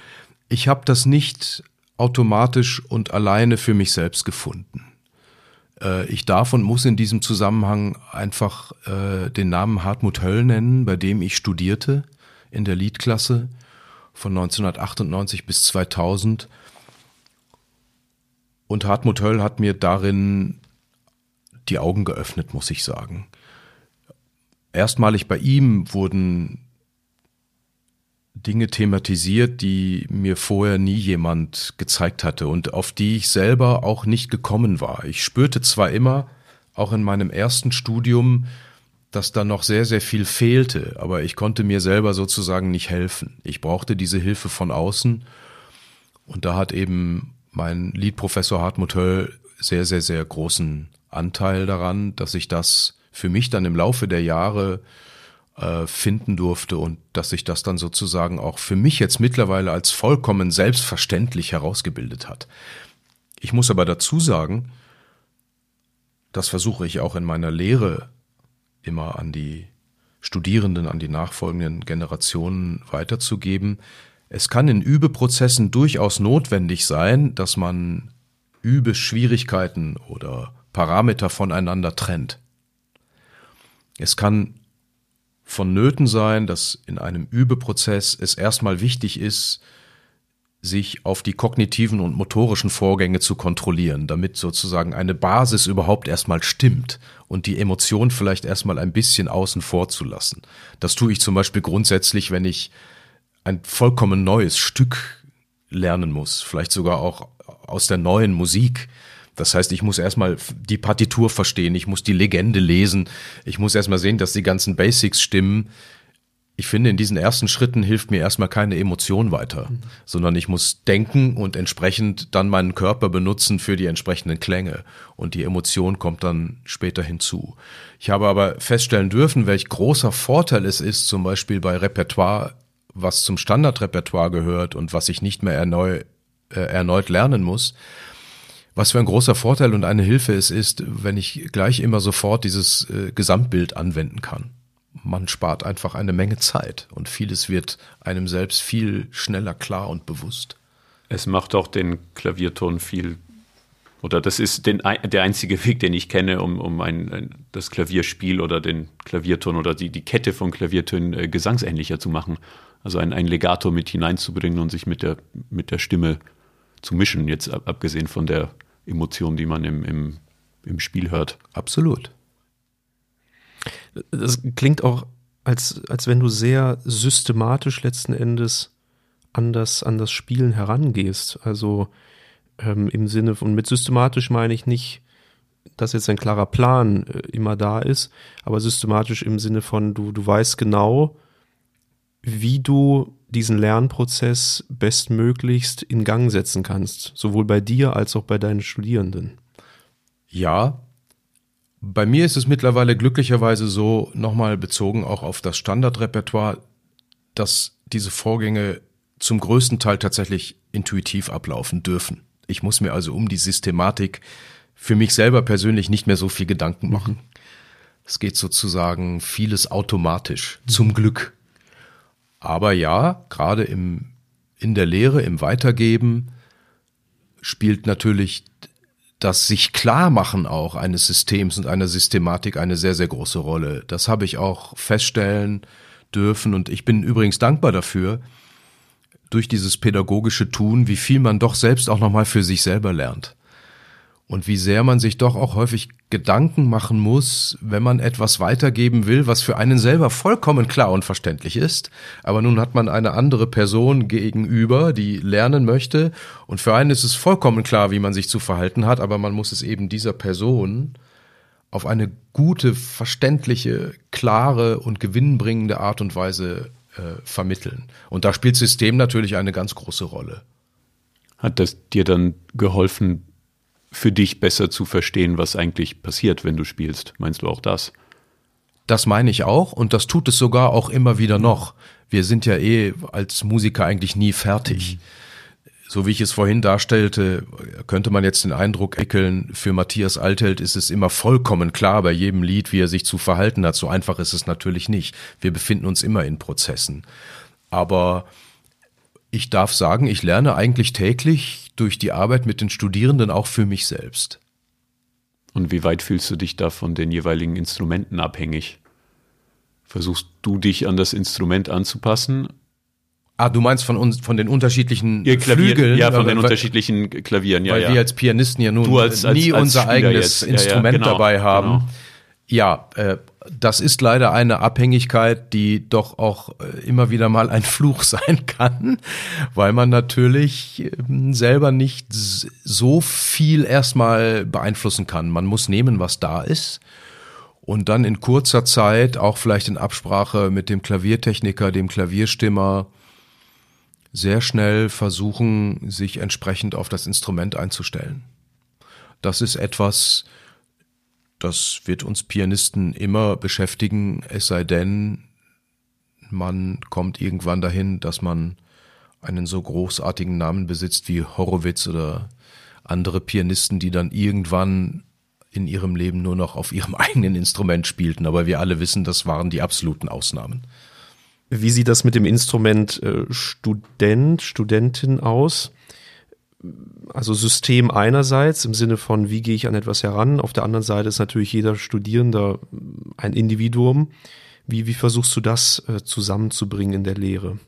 Ich habe das nicht automatisch und alleine für mich selbst gefunden. Äh, ich darf und muss in diesem Zusammenhang einfach äh, den Namen Hartmut Höll nennen, bei dem ich studierte in der Liedklasse von 1998 bis 2000. Und Hartmut Höll hat mir darin die Augen geöffnet, muss ich sagen. Erstmalig bei ihm wurden Dinge thematisiert, die mir vorher nie jemand gezeigt hatte und auf die ich selber auch nicht gekommen war. Ich spürte zwar immer, auch in meinem ersten Studium, dass da noch sehr, sehr viel fehlte, aber ich konnte mir selber sozusagen nicht helfen. Ich brauchte diese Hilfe von außen und da hat eben mein Liedprofessor Hartmut Höll sehr, sehr, sehr großen Anteil daran, dass ich das für mich dann im Laufe der Jahre äh, finden durfte und dass sich das dann sozusagen auch für mich jetzt mittlerweile als vollkommen selbstverständlich herausgebildet hat. Ich muss aber dazu sagen, das versuche ich auch in meiner Lehre immer an die Studierenden, an die nachfolgenden Generationen weiterzugeben. Es kann in Übeprozessen durchaus notwendig sein, dass man Übeschwierigkeiten oder Parameter voneinander trennt. Es kann vonnöten sein, dass in einem Übeprozess es erstmal wichtig ist, sich auf die kognitiven und motorischen Vorgänge zu kontrollieren, damit sozusagen eine Basis überhaupt erstmal stimmt und die Emotion vielleicht erstmal ein bisschen außen vor zu lassen. Das tue ich zum Beispiel grundsätzlich, wenn ich ein vollkommen neues Stück lernen muss, vielleicht sogar auch aus der neuen Musik das heißt, ich muss erstmal die Partitur verstehen, ich muss die Legende lesen, ich muss erstmal sehen, dass die ganzen Basics stimmen. Ich finde, in diesen ersten Schritten hilft mir erstmal keine Emotion weiter, mhm. sondern ich muss denken und entsprechend dann meinen Körper benutzen für die entsprechenden Klänge. Und die Emotion kommt dann später hinzu. Ich habe aber feststellen dürfen, welch großer Vorteil es ist, zum Beispiel bei Repertoire, was zum Standardrepertoire gehört und was ich nicht mehr erneu, äh, erneut lernen muss, was für ein großer Vorteil und eine Hilfe es ist, wenn ich gleich immer sofort dieses äh, Gesamtbild anwenden kann. Man spart einfach eine Menge Zeit und vieles wird einem selbst viel schneller klar und bewusst. Es macht auch den Klavierton viel, oder das ist den, der einzige Weg, den ich kenne, um, um ein, ein, das Klavierspiel oder den Klavierton oder die, die Kette von Klaviertönen äh, gesangsähnlicher zu machen. Also ein, ein Legato mit hineinzubringen und sich mit der, mit der Stimme zu mischen, jetzt abgesehen von der Emotionen, die man im, im, im Spiel hört. Absolut. Das klingt auch, als, als wenn du sehr systematisch letzten Endes an das, an das Spielen herangehst. Also ähm, im Sinne von, mit systematisch meine ich nicht, dass jetzt ein klarer Plan äh, immer da ist, aber systematisch im Sinne von, du, du weißt genau, wie du diesen Lernprozess bestmöglichst in Gang setzen kannst, sowohl bei dir als auch bei deinen Studierenden. Ja, bei mir ist es mittlerweile glücklicherweise so, nochmal bezogen auch auf das Standardrepertoire, dass diese Vorgänge zum größten Teil tatsächlich intuitiv ablaufen dürfen. Ich muss mir also um die Systematik für mich selber persönlich nicht mehr so viel Gedanken machen. Mhm. Es geht sozusagen vieles automatisch, mhm. zum Glück. Aber ja, gerade im, in der Lehre, im Weitergeben spielt natürlich das sich klar machen auch eines Systems und einer Systematik eine sehr, sehr große Rolle. Das habe ich auch feststellen dürfen und ich bin übrigens dankbar dafür, durch dieses pädagogische Tun, wie viel man doch selbst auch nochmal für sich selber lernt. Und wie sehr man sich doch auch häufig Gedanken machen muss, wenn man etwas weitergeben will, was für einen selber vollkommen klar und verständlich ist. Aber nun hat man eine andere Person gegenüber, die lernen möchte. Und für einen ist es vollkommen klar, wie man sich zu verhalten hat, aber man muss es eben dieser Person auf eine gute, verständliche, klare und gewinnbringende Art und Weise äh, vermitteln. Und da spielt System natürlich eine ganz große Rolle. Hat das dir dann geholfen, für dich besser zu verstehen, was eigentlich passiert, wenn du spielst? Meinst du auch das? Das meine ich auch und das tut es sogar auch immer wieder noch. Wir sind ja eh als Musiker eigentlich nie fertig. Mhm so wie ich es vorhin darstellte, könnte man jetzt den Eindruck eckeln, für Matthias Altheld ist es immer vollkommen klar bei jedem Lied, wie er sich zu verhalten hat. So einfach ist es natürlich nicht. Wir befinden uns immer in Prozessen. Aber ich darf sagen, ich lerne eigentlich täglich durch die Arbeit mit den Studierenden auch für mich selbst. Und wie weit fühlst du dich da von den jeweiligen Instrumenten abhängig? Versuchst du dich an das Instrument anzupassen Ah, du meinst von uns, von den unterschiedlichen Ihr Klavier, Flügeln? Ja, von den unterschiedlichen Klavieren, ja, weil ja. wir als Pianisten ja nun als, als, nie als unser Spieler eigenes jetzt. Instrument ja, ja, genau, dabei haben. Genau. Ja, äh, das ist leider eine Abhängigkeit, die doch auch äh, immer wieder mal ein Fluch sein kann, weil man natürlich äh, selber nicht so viel erstmal beeinflussen kann. Man muss nehmen, was da ist und dann in kurzer Zeit, auch vielleicht in Absprache mit dem Klaviertechniker, dem Klavierstimmer, sehr schnell versuchen, sich entsprechend auf das Instrument einzustellen. Das ist etwas, das wird uns Pianisten immer beschäftigen, es sei denn, man kommt irgendwann dahin, dass man einen so großartigen Namen besitzt wie Horowitz oder andere Pianisten, die dann irgendwann in ihrem Leben nur noch auf ihrem eigenen Instrument spielten. Aber wir alle wissen, das waren die absoluten Ausnahmen. Wie sieht das mit dem Instrument äh, Student, Studentin aus? Also System einerseits im Sinne von, wie gehe ich an etwas heran? Auf der anderen Seite ist natürlich jeder Studierender ein Individuum. Wie, wie versuchst du das äh, zusammenzubringen in der Lehre?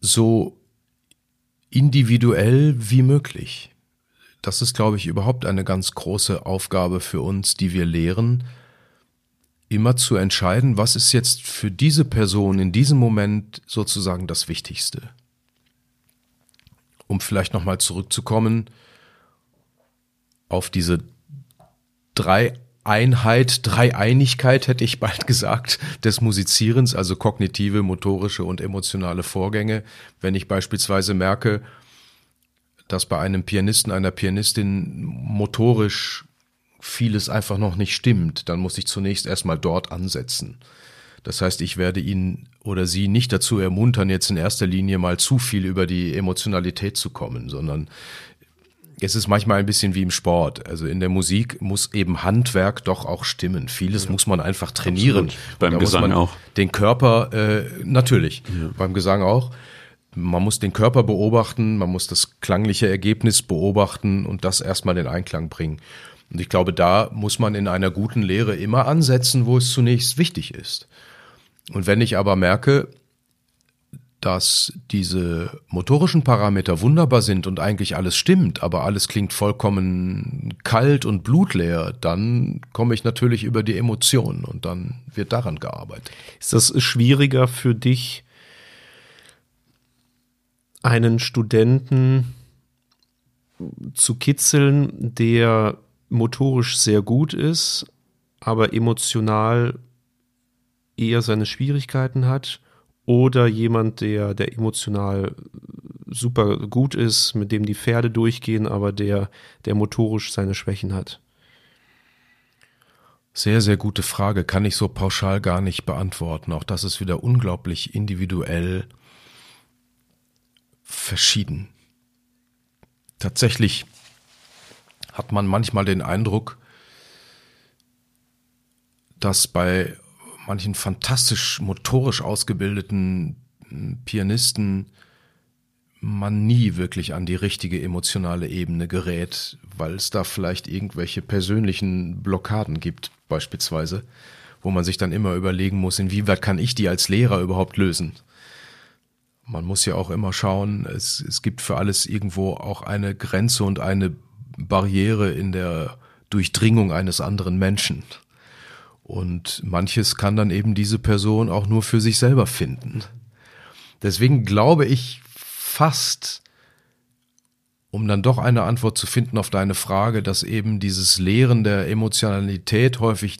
So individuell wie möglich. Das ist, glaube ich, überhaupt eine ganz große Aufgabe für uns, die wir lehren, immer zu entscheiden, was ist jetzt für diese Person in diesem Moment sozusagen das Wichtigste. Um vielleicht nochmal zurückzukommen auf diese Dreieinheit, Dreieinigkeit hätte ich bald gesagt, des Musizierens, also kognitive, motorische und emotionale Vorgänge. Wenn ich beispielsweise merke, dass bei einem Pianisten, einer Pianistin motorisch vieles einfach noch nicht stimmt, dann muss ich zunächst erstmal dort ansetzen. Das heißt, ich werde ihn oder sie nicht dazu ermuntern, jetzt in erster Linie mal zu viel über die Emotionalität zu kommen, sondern es ist manchmal ein bisschen wie im Sport. Also in der Musik muss eben Handwerk doch auch stimmen. Vieles ja. muss man einfach trainieren. Absolut. Beim Gesang auch. Den Körper, äh, natürlich, ja. beim Gesang auch. Man muss den Körper beobachten, man muss das klangliche Ergebnis beobachten und das erstmal in Einklang bringen. Und ich glaube, da muss man in einer guten Lehre immer ansetzen, wo es zunächst wichtig ist. Und wenn ich aber merke, dass diese motorischen Parameter wunderbar sind und eigentlich alles stimmt, aber alles klingt vollkommen kalt und blutleer, dann komme ich natürlich über die Emotionen und dann wird daran gearbeitet. Ist das schwieriger für dich, einen Studenten zu kitzeln, der motorisch sehr gut ist, aber emotional eher seine Schwierigkeiten hat oder jemand, der, der emotional super gut ist, mit dem die Pferde durchgehen, aber der, der motorisch seine Schwächen hat. Sehr, sehr gute Frage. Kann ich so pauschal gar nicht beantworten. Auch das ist wieder unglaublich individuell verschieden. Tatsächlich hat man manchmal den Eindruck, dass bei manchen fantastisch motorisch ausgebildeten Pianisten man nie wirklich an die richtige emotionale Ebene gerät, weil es da vielleicht irgendwelche persönlichen Blockaden gibt, beispielsweise, wo man sich dann immer überlegen muss, inwieweit kann ich die als Lehrer überhaupt lösen. Man muss ja auch immer schauen, es, es gibt für alles irgendwo auch eine Grenze und eine Barriere in der Durchdringung eines anderen Menschen. Und manches kann dann eben diese Person auch nur für sich selber finden. Deswegen glaube ich fast, um dann doch eine Antwort zu finden auf deine Frage, dass eben dieses Lehren der Emotionalität häufig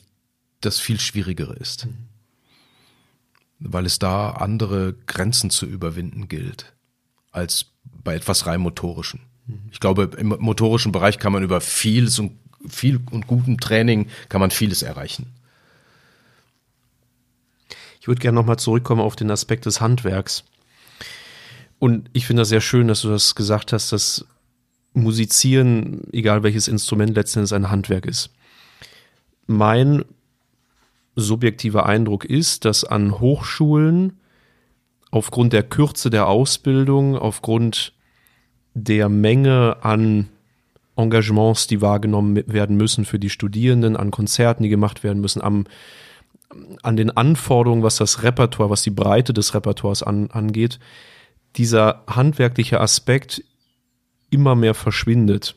das viel Schwierigere ist. Weil es da andere Grenzen zu überwinden gilt, als bei etwas rein motorischen. Ich glaube, im motorischen Bereich kann man über vieles und viel und gutem Training kann man vieles erreichen. Ich würde gerne nochmal zurückkommen auf den Aspekt des Handwerks. Und ich finde das sehr schön, dass du das gesagt hast, dass Musizieren, egal welches Instrument letztendlich ein Handwerk ist. Mein subjektiver Eindruck ist, dass an Hochschulen aufgrund der Kürze der Ausbildung, aufgrund der Menge an Engagements, die wahrgenommen werden müssen für die Studierenden, an Konzerten, die gemacht werden müssen, am, an den Anforderungen, was das Repertoire, was die Breite des Repertoires an, angeht, dieser handwerkliche Aspekt immer mehr verschwindet.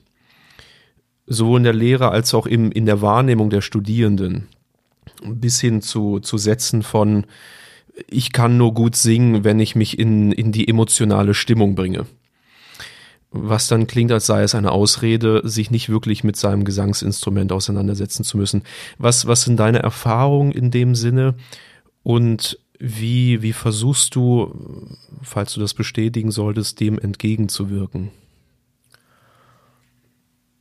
Sowohl in der Lehre als auch im, in der Wahrnehmung der Studierenden. Bis hin zu, zu Sätzen von, ich kann nur gut singen, wenn ich mich in, in die emotionale Stimmung bringe. Was dann klingt, als sei es eine Ausrede, sich nicht wirklich mit seinem Gesangsinstrument auseinandersetzen zu müssen. Was, was sind deine Erfahrungen in dem Sinne? Und wie, wie versuchst du, falls du das bestätigen solltest, dem entgegenzuwirken?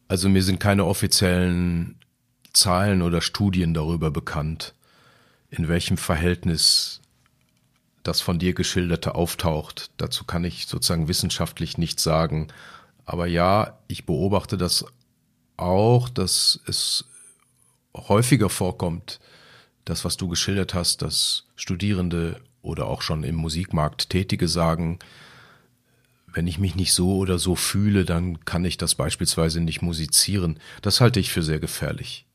Also mir sind keine offiziellen Zahlen oder Studien darüber bekannt, in welchem Verhältnis das von dir geschilderte auftaucht. Dazu kann ich sozusagen wissenschaftlich nichts sagen. Aber ja, ich beobachte das auch, dass es häufiger vorkommt, das, was du geschildert hast, dass Studierende oder auch schon im Musikmarkt Tätige sagen, wenn ich mich nicht so oder so fühle, dann kann ich das beispielsweise nicht musizieren. Das halte ich für sehr gefährlich.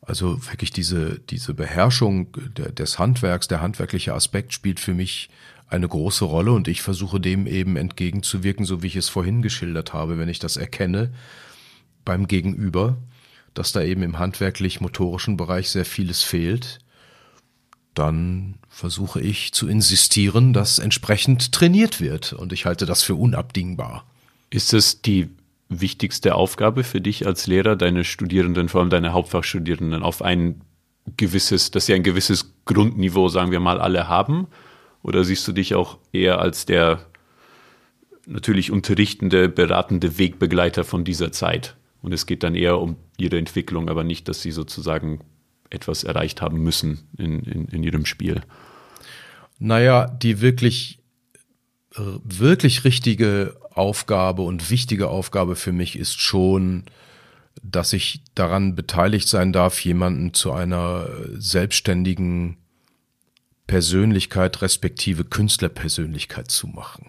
Also wirklich diese, diese Beherrschung des Handwerks, der handwerkliche Aspekt spielt für mich eine große Rolle und ich versuche dem eben entgegenzuwirken, so wie ich es vorhin geschildert habe, wenn ich das erkenne beim Gegenüber, dass da eben im handwerklich-motorischen Bereich sehr vieles fehlt, dann versuche ich zu insistieren, dass entsprechend trainiert wird. Und ich halte das für unabdingbar. Ist es die wichtigste Aufgabe für dich als Lehrer, deine Studierenden, vor allem deine Hauptfachstudierenden, auf ein gewisses, dass sie ein gewisses Grundniveau, sagen wir mal, alle haben? Oder siehst du dich auch eher als der natürlich unterrichtende, beratende Wegbegleiter von dieser Zeit? Und es geht dann eher um ihre Entwicklung, aber nicht, dass sie sozusagen etwas erreicht haben müssen in, in, in ihrem Spiel. Naja, die wirklich, wirklich richtige Aufgabe und wichtige Aufgabe für mich ist schon, dass ich daran beteiligt sein darf, jemanden zu einer selbstständigen Persönlichkeit respektive Künstlerpersönlichkeit zu machen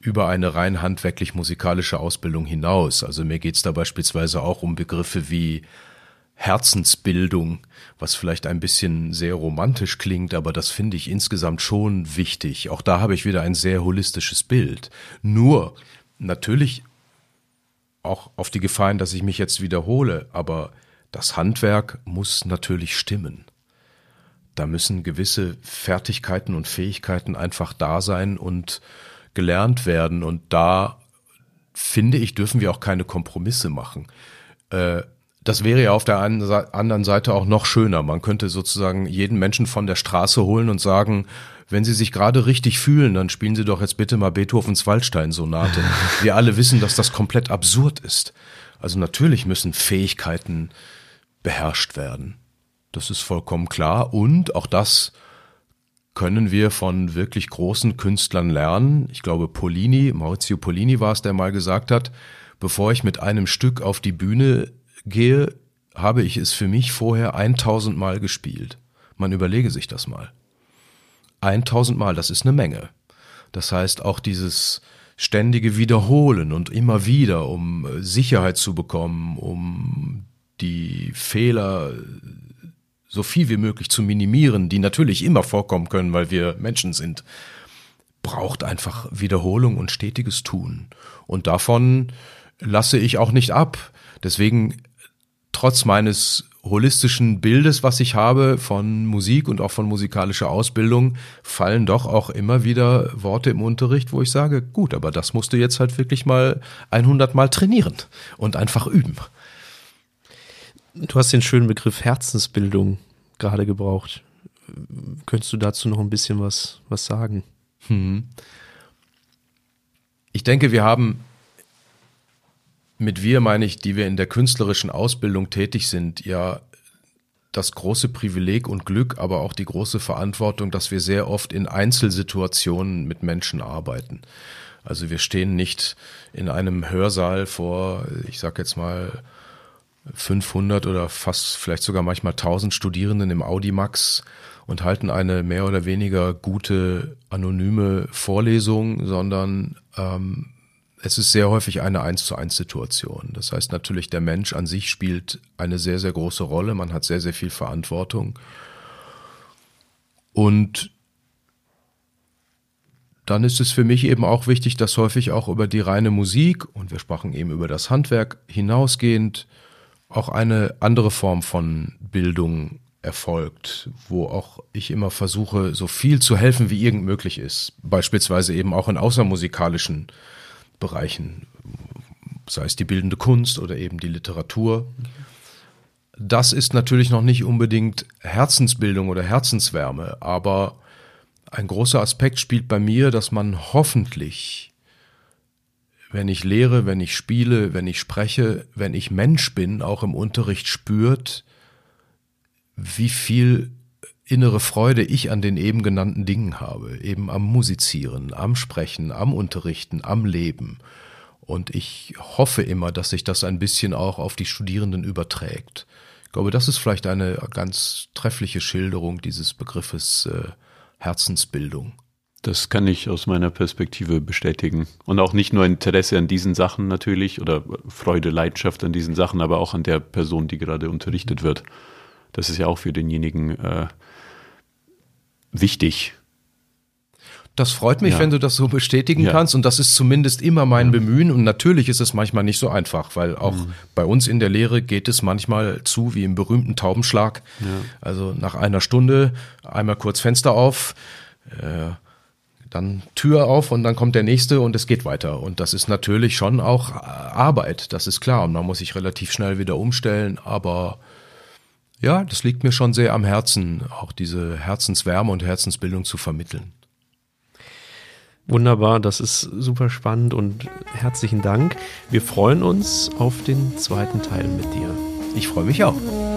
über eine rein handwerklich musikalische Ausbildung hinaus. Also mir geht's da beispielsweise auch um Begriffe wie Herzensbildung, was vielleicht ein bisschen sehr romantisch klingt, aber das finde ich insgesamt schon wichtig. Auch da habe ich wieder ein sehr holistisches Bild. Nur natürlich auch auf die Gefahren, dass ich mich jetzt wiederhole, aber das Handwerk muss natürlich stimmen. Da müssen gewisse Fertigkeiten und Fähigkeiten einfach da sein und gelernt werden. Und da finde ich, dürfen wir auch keine Kompromisse machen. Äh, das wäre ja auf der anderen Seite auch noch schöner. Man könnte sozusagen jeden Menschen von der Straße holen und sagen, wenn Sie sich gerade richtig fühlen, dann spielen Sie doch jetzt bitte mal Beethovens Waldstein-Sonate. Wir alle wissen, dass das komplett absurd ist. Also natürlich müssen Fähigkeiten beherrscht werden. Das ist vollkommen klar. Und auch das können wir von wirklich großen Künstlern lernen. Ich glaube, Polini, Maurizio Polini war es, der mal gesagt hat, bevor ich mit einem Stück auf die Bühne gehe, habe ich es für mich vorher 1000 Mal gespielt. Man überlege sich das mal. 1000 Mal, das ist eine Menge. Das heißt, auch dieses ständige Wiederholen und immer wieder, um äh, Sicherheit zu bekommen, um die Fehler so viel wie möglich zu minimieren, die natürlich immer vorkommen können, weil wir Menschen sind, braucht einfach Wiederholung und stetiges Tun. Und davon lasse ich auch nicht ab. Deswegen, trotz meines holistischen Bildes, was ich habe von Musik und auch von musikalischer Ausbildung, fallen doch auch immer wieder Worte im Unterricht, wo ich sage, gut, aber das musst du jetzt halt wirklich mal 100 Mal trainieren und einfach üben. Du hast den schönen Begriff Herzensbildung gerade gebraucht. Könntest du dazu noch ein bisschen was, was sagen? Hm. Ich denke, wir haben mit wir meine ich, die wir in der künstlerischen Ausbildung tätig sind, ja das große Privileg und Glück, aber auch die große Verantwortung, dass wir sehr oft in Einzelsituationen mit Menschen arbeiten. Also wir stehen nicht in einem Hörsaal vor, ich sag jetzt mal 500 oder fast vielleicht sogar manchmal 1000 Studierenden im Audimax und halten eine mehr oder weniger gute anonyme Vorlesung, sondern ähm, es ist sehr häufig eine eins zu eins Situation. Das heißt natürlich, der Mensch an sich spielt eine sehr, sehr große Rolle. Man hat sehr, sehr viel Verantwortung. Und dann ist es für mich eben auch wichtig, dass häufig auch über die reine Musik und wir sprachen eben über das Handwerk hinausgehend auch eine andere Form von Bildung erfolgt, wo auch ich immer versuche, so viel zu helfen, wie irgend möglich ist. Beispielsweise eben auch in außermusikalischen Bereichen, sei es die bildende Kunst oder eben die Literatur. Das ist natürlich noch nicht unbedingt Herzensbildung oder Herzenswärme, aber ein großer Aspekt spielt bei mir, dass man hoffentlich, wenn ich lehre, wenn ich spiele, wenn ich spreche, wenn ich Mensch bin, auch im Unterricht spürt, wie viel innere Freude ich an den eben genannten Dingen habe, eben am Musizieren, am Sprechen, am Unterrichten, am Leben. Und ich hoffe immer, dass sich das ein bisschen auch auf die Studierenden überträgt. Ich glaube, das ist vielleicht eine ganz treffliche Schilderung dieses Begriffes äh, Herzensbildung. Das kann ich aus meiner Perspektive bestätigen. Und auch nicht nur Interesse an diesen Sachen natürlich oder Freude, Leidenschaft an diesen Sachen, aber auch an der Person, die gerade unterrichtet wird. Das ist ja auch für denjenigen äh, wichtig. Das freut mich, ja. wenn du das so bestätigen ja. kannst. Und das ist zumindest immer mein ja. Bemühen. Und natürlich ist es manchmal nicht so einfach, weil auch mhm. bei uns in der Lehre geht es manchmal zu wie im berühmten Taubenschlag. Also nach einer Stunde einmal kurz Fenster auf, äh, dann Tür auf und dann kommt der nächste und es geht weiter. Und das ist natürlich schon auch Arbeit, das ist klar. Und man muss sich relativ schnell wieder umstellen, aber ja, das liegt mir schon sehr am Herzen, auch diese Herzenswärme und Herzensbildung zu vermitteln. Wunderbar, das ist super spannend und herzlichen Dank. Wir freuen uns auf den zweiten Teil mit dir. Ich freue mich auch.